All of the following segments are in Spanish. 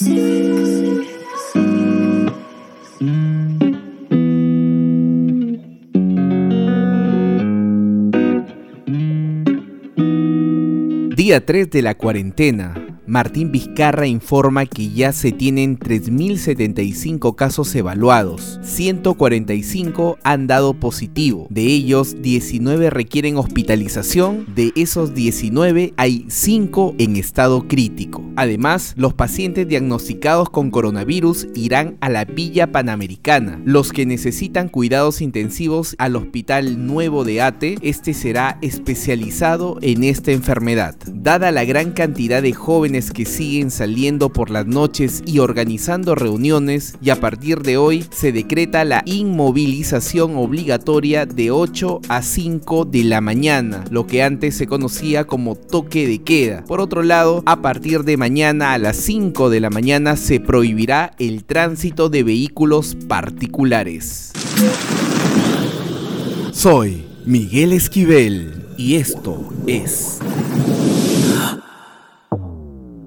Día 3 de la cuarentena. Martín Vizcarra informa que ya se tienen 3.075 casos evaluados, 145 han dado positivo, de ellos 19 requieren hospitalización, de esos 19 hay 5 en estado crítico. Además, los pacientes diagnosticados con coronavirus irán a la Villa Panamericana, los que necesitan cuidados intensivos al Hospital Nuevo de Ate, este será especializado en esta enfermedad. Dada la gran cantidad de jóvenes que siguen saliendo por las noches y organizando reuniones y a partir de hoy se decreta la inmovilización obligatoria de 8 a 5 de la mañana, lo que antes se conocía como toque de queda. Por otro lado, a partir de mañana a las 5 de la mañana se prohibirá el tránsito de vehículos particulares. Soy Miguel Esquivel y esto es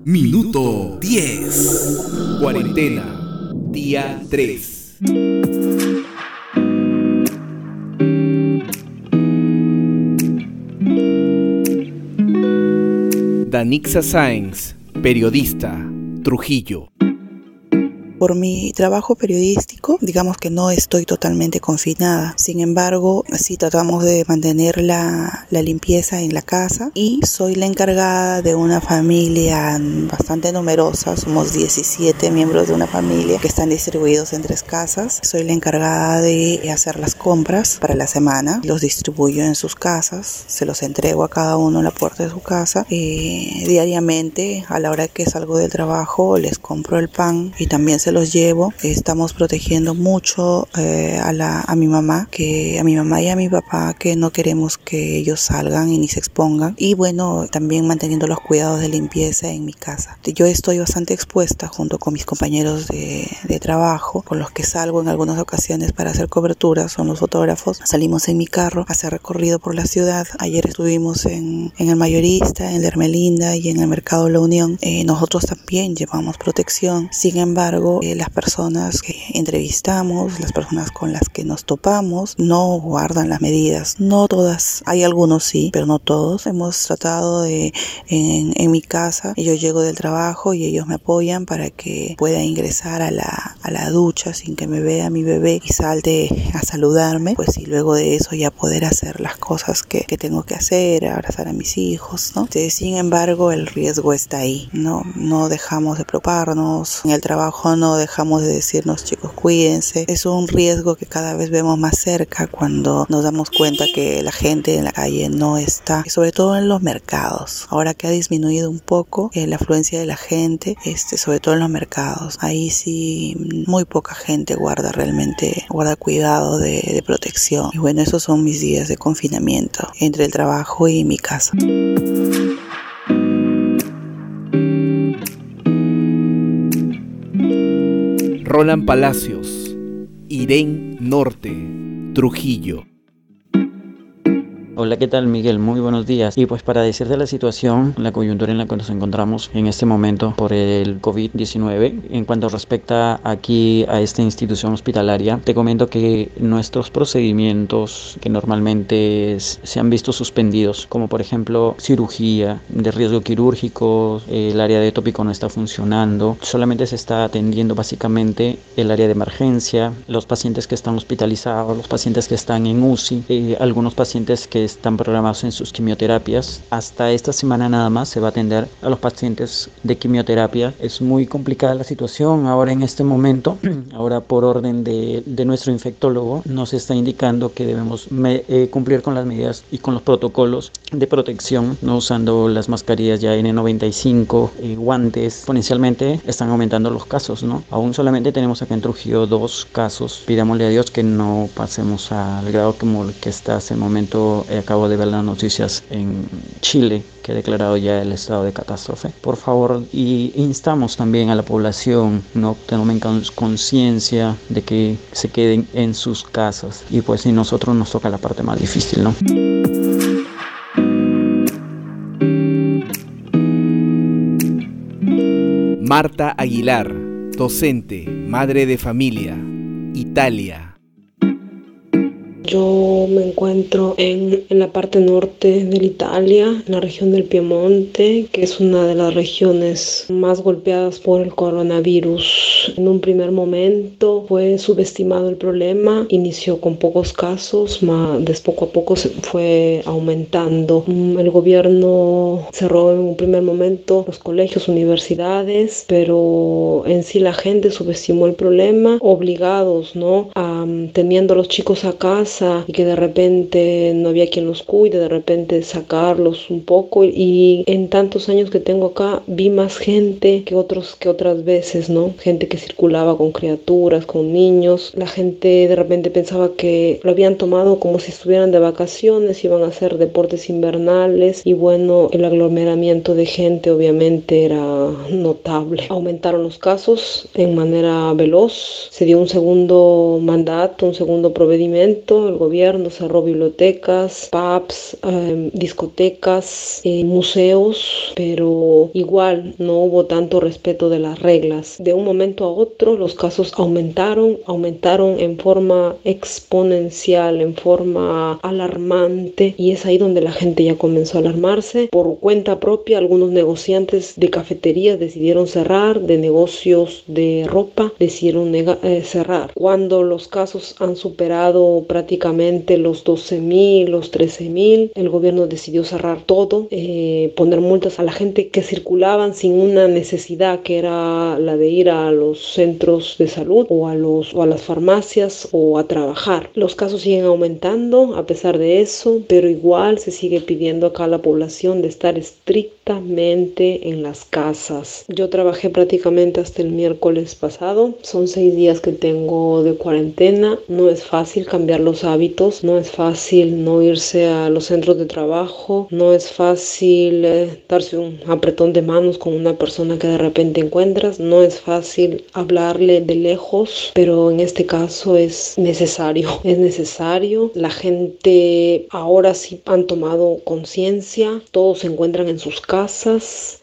Minuto 10. Cuarentena. Día 3. Danixa Sáenz, periodista, Trujillo. Por mi trabajo periodístico, digamos que no estoy totalmente confinada. Sin embargo, sí tratamos de mantener la, la limpieza en la casa y soy la encargada de una familia bastante numerosa. Somos 17 miembros de una familia que están distribuidos en tres casas. Soy la encargada de hacer las compras para la semana. Los distribuyo en sus casas. Se los entrego a cada uno en la puerta de su casa. Eh, diariamente, a la hora que salgo del trabajo, les compro el pan y también se los llevo. Estamos protegiendo mucho eh, a, la, a mi mamá, que a mi mamá y a mi papá, que no queremos que ellos salgan y ni se expongan. Y bueno, también manteniendo los cuidados de limpieza en mi casa. Yo estoy bastante expuesta junto con mis compañeros de, de trabajo, con los que salgo en algunas ocasiones para hacer coberturas, son los fotógrafos. Salimos en mi carro a hacer recorrido por la ciudad. Ayer estuvimos en, en el Mayorista, en la Hermelinda y en el Mercado La Unión. Eh, nosotros también llevamos protección. Sin embargo, eh, las personas que entrevistamos, las personas con las que nos topamos, no guardan las medidas. No todas, hay algunos sí, pero no todos. Hemos tratado de, en, en mi casa, yo llego del trabajo y ellos me apoyan para que pueda ingresar a la, a la ducha sin que me vea mi bebé y salte a saludarme, pues y luego de eso ya poder hacer las cosas que, que tengo que hacer, abrazar a mis hijos, ¿no? Sin embargo, el riesgo está ahí, ¿no? No dejamos de preocuparnos, en el trabajo no dejamos de decirnos chicos cuídense. Es un riesgo que cada vez vemos más cerca cuando nos damos cuenta que la gente en la calle no está, sobre todo en los mercados. Ahora que ha disminuido un poco eh, la afluencia de la gente, este, sobre todo en los mercados. Ahí sí muy poca gente guarda realmente, guarda cuidado de, de protección. Y bueno, esos son mis días de confinamiento entre el trabajo y mi casa. Roland Palacios, Irén Norte, Trujillo. Hola, ¿qué tal Miguel? Muy buenos días. Y pues para decirte la situación, la coyuntura en la que nos encontramos en este momento por el COVID-19, en cuanto respecta aquí a esta institución hospitalaria, te comento que nuestros procedimientos que normalmente se han visto suspendidos, como por ejemplo cirugía de riesgo quirúrgico, el área de tópico no está funcionando, solamente se está atendiendo básicamente el área de emergencia, los pacientes que están hospitalizados, los pacientes que están en UCI, eh, algunos pacientes que están programados en sus quimioterapias. Hasta esta semana nada más se va a atender a los pacientes de quimioterapia. Es muy complicada la situación ahora en este momento. Ahora por orden de, de nuestro infectólogo nos está indicando que debemos eh, cumplir con las medidas y con los protocolos de protección, no usando las mascarillas ya N95, eh, guantes. Exponencialmente están aumentando los casos, ¿no? Aún solamente tenemos acá en Trujillo dos casos. Pidámosle a Dios que no pasemos al grado como el que está hasta el momento acabo de ver las noticias en Chile que ha declarado ya el estado de catástrofe. Por favor, y instamos también a la población, no tomen conciencia de que se queden en sus casas. Y pues si nosotros nos toca la parte más difícil, ¿no? Marta Aguilar, docente, madre de familia, Italia. Yo me encuentro en, en, la parte norte de Italia, en la región del Piemonte, que es una de las regiones más golpeadas por el coronavirus. En un primer momento fue subestimado el problema, inició con pocos casos, más poco a poco se fue aumentando. El gobierno cerró en un primer momento los colegios, universidades, pero en sí la gente subestimó el problema, obligados, ¿no? A, teniendo a los chicos a casa, y que de repente no había quien los cuide, de repente sacarlos un poco. Y en tantos años que tengo acá vi más gente que otros que otras veces, ¿no? Gente que circulaba con criaturas, con niños, la gente de repente pensaba que lo habían tomado como si estuvieran de vacaciones, iban a hacer deportes invernales. Y bueno, el aglomeramiento de gente obviamente era notable. Aumentaron los casos en manera veloz, se dio un segundo mandato, un segundo el gobierno cerró bibliotecas, pubs, em, discotecas, eh, museos, pero igual no hubo tanto respeto de las reglas. De un momento a otro los casos aumentaron, aumentaron en forma exponencial, en forma alarmante y es ahí donde la gente ya comenzó a alarmarse. Por cuenta propia, algunos negociantes de cafeterías decidieron cerrar, de negocios de ropa decidieron eh, cerrar. Cuando los casos han superado prácticamente prácticamente los 12.000, los 13.000. El gobierno decidió cerrar todo, eh, poner multas a la gente que circulaban sin una necesidad que era la de ir a los centros de salud o a, los, o a las farmacias o a trabajar. Los casos siguen aumentando a pesar de eso, pero igual se sigue pidiendo acá a la población de estar estrictamente en las casas. Yo trabajé prácticamente hasta el miércoles pasado. Son seis días que tengo de cuarentena. No es fácil cambiar los hábitos. No es fácil no irse a los centros de trabajo, no es fácil eh, darse un apretón de manos con una persona que de repente encuentras, no es fácil hablarle de lejos, pero en este caso es necesario, es necesario. La gente ahora sí han tomado conciencia, todos se encuentran en sus casas,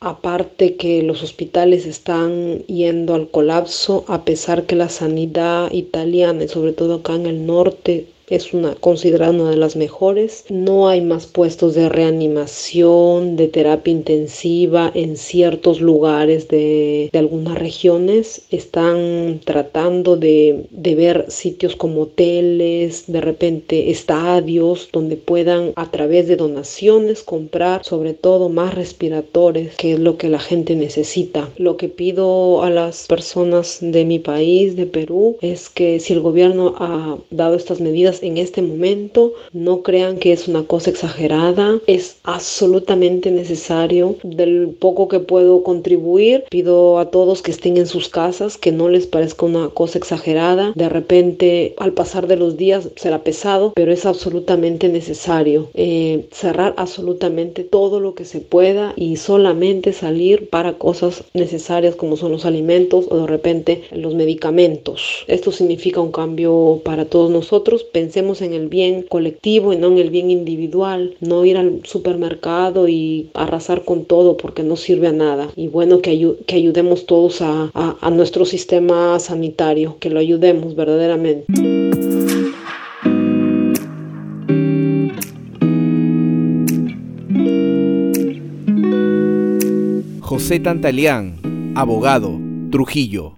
aparte que los hospitales están yendo al colapso, a pesar que la sanidad italiana y sobre todo acá en el norte es una considerada una de las mejores. No hay más puestos de reanimación, de terapia intensiva en ciertos lugares de, de algunas regiones. Están tratando de, de, ver sitios como hoteles, de repente estadios, donde puedan a través de donaciones comprar sobre todo más respiradores, que es lo que la gente necesita. Lo que pido a las personas de mi país, de Perú, es que si el gobierno ha dado estas medidas, en este momento. No crean que es una cosa exagerada, es absolutamente necesario. Del poco que puedo contribuir, pido a todos que estén en sus casas, que no les parezca una cosa exagerada. De repente, al pasar de los días, será pesado, pero es absolutamente necesario. Eh, cerrar absolutamente todo lo que se pueda y solamente salir para cosas necesarias como son los alimentos o de repente los medicamentos. Esto significa un cambio para todos nosotros pensemos en el bien colectivo y no en el bien individual, no ir al supermercado y arrasar con todo porque no sirve a nada. Y bueno, que, que ayudemos todos a, a nuestro sistema sanitario, que lo ayudemos verdaderamente. José Tantalián, abogado, Trujillo.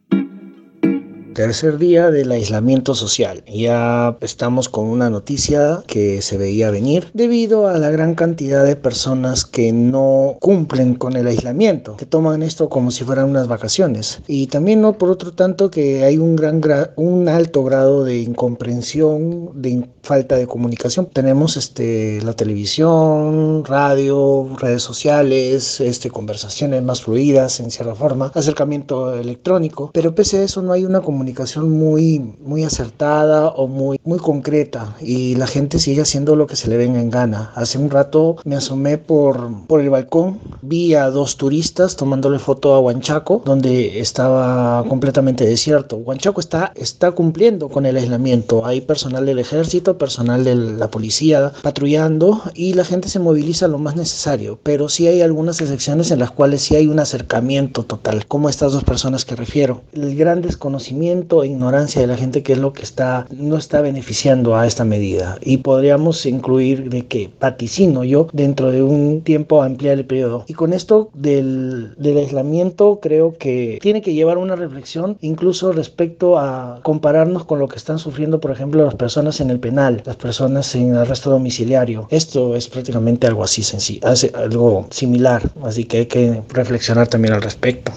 Tercer día del aislamiento social. Ya estamos con una noticia que se veía venir debido a la gran cantidad de personas que no cumplen con el aislamiento, que toman esto como si fueran unas vacaciones. Y también no por otro tanto que hay un gran un alto grado de incomprensión, de falta de comunicación. Tenemos este la televisión, radio, redes sociales, este conversaciones más fluidas en cierta forma, acercamiento electrónico, pero pese a eso no hay una comunicación comunicación muy, muy acertada o muy, muy concreta y la gente sigue haciendo lo que se le venga en gana. Hace un rato me asomé por, por el balcón, vi a dos turistas tomándole foto a Huanchaco, donde estaba completamente desierto. Huanchaco está, está cumpliendo con el aislamiento. Hay personal del ejército, personal de la policía patrullando y la gente se moviliza lo más necesario, pero sí hay algunas excepciones en las cuales sí hay un acercamiento total, como estas dos personas que refiero. El gran desconocimiento e ignorancia de la gente que es lo que está no está beneficiando a esta medida y podríamos incluir de que vaticino yo dentro de un tiempo ampliar el periodo. Y con esto del, del aislamiento creo que tiene que llevar una reflexión incluso respecto a compararnos con lo que están sufriendo por ejemplo las personas en el penal, las personas en arresto domiciliario. Esto es prácticamente algo así sencillo, algo similar, así que hay que reflexionar también al respecto.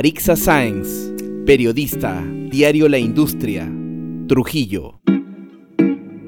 Marixa Sáenz, periodista, Diario La Industria, Trujillo.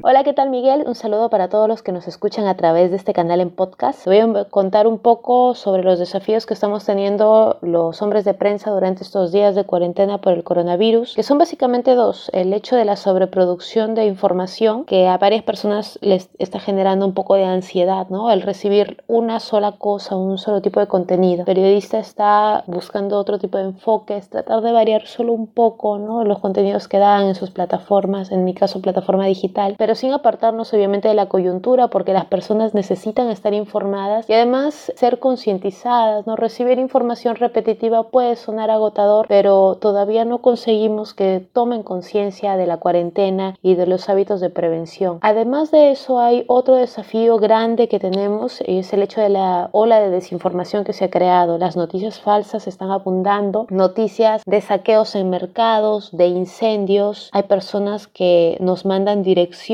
Hola, ¿qué tal Miguel? Un saludo para todos los que nos escuchan a través de este canal en podcast. Voy a contar un poco sobre los desafíos que estamos teniendo los hombres de prensa durante estos días de cuarentena por el coronavirus, que son básicamente dos. El hecho de la sobreproducción de información que a varias personas les está generando un poco de ansiedad, ¿no? El recibir una sola cosa, un solo tipo de contenido. El periodista está buscando otro tipo de enfoques, tratar de variar solo un poco, ¿no? Los contenidos que dan en sus plataformas, en mi caso plataforma digital, pero sin apartarnos obviamente de la coyuntura porque las personas necesitan estar informadas y además ser concientizadas, ¿no? Recibir información repetitiva puede sonar agotador, pero todavía no conseguimos que tomen conciencia de la cuarentena y de los hábitos de prevención. Además de eso hay otro desafío grande que tenemos y es el hecho de la ola de desinformación que se ha creado. Las noticias falsas están abundando, noticias de saqueos en mercados, de incendios. Hay personas que nos mandan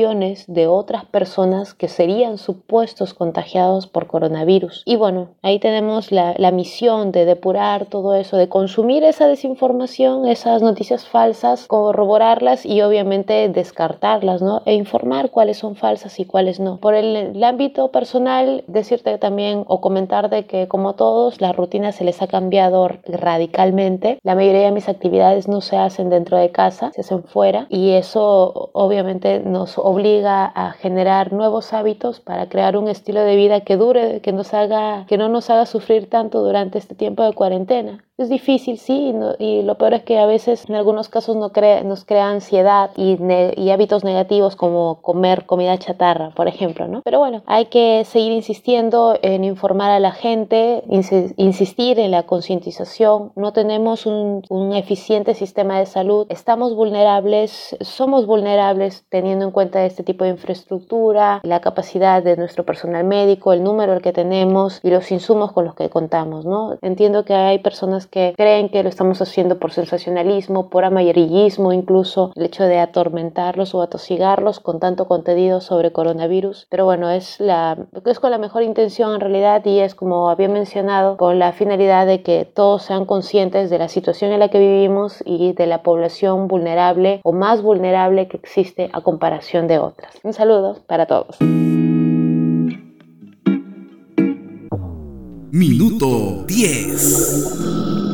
direcciones de otras personas que serían supuestos contagiados por coronavirus. Y bueno, ahí tenemos la, la misión de depurar todo eso, de consumir esa desinformación, esas noticias falsas, corroborarlas y obviamente descartarlas, ¿no? E informar cuáles son falsas y cuáles no. Por el, el ámbito personal, decirte también o comentar de que como todos, la rutina se les ha cambiado radicalmente. La mayoría de mis actividades no se hacen dentro de casa, se hacen fuera y eso obviamente nos obliga obliga a generar nuevos hábitos para crear un estilo de vida que dure, que nos haga, que no nos haga sufrir tanto durante este tiempo de cuarentena. Es difícil, sí, y, lo peor es que a veces en algunos casos nos crea, nos crea ansiedad y, y, hábitos negativos como comer comida chatarra, por ejemplo, ¿no? Pero bueno, hay que seguir insistiendo en informar a la gente, insistir en la concientización. No tenemos un, un eficiente sistema de salud, estamos vulnerables, somos vulnerables teniendo en cuenta este tipo de infraestructura, la capacidad de nuestro personal médico, el número que tenemos y los insumos con los que contamos, ¿no? Entiendo que hay personas que creen que lo estamos haciendo por sensacionalismo, por amarillismo, incluso el hecho de atormentarlos o atosigarlos con tanto contenido sobre coronavirus. Pero bueno, es, la, es con la mejor intención en realidad y es como había mencionado, con la finalidad de que todos sean conscientes de la situación en la que vivimos y de la población vulnerable o más vulnerable que existe a comparación de otras. Un saludo para todos. Minuto 10.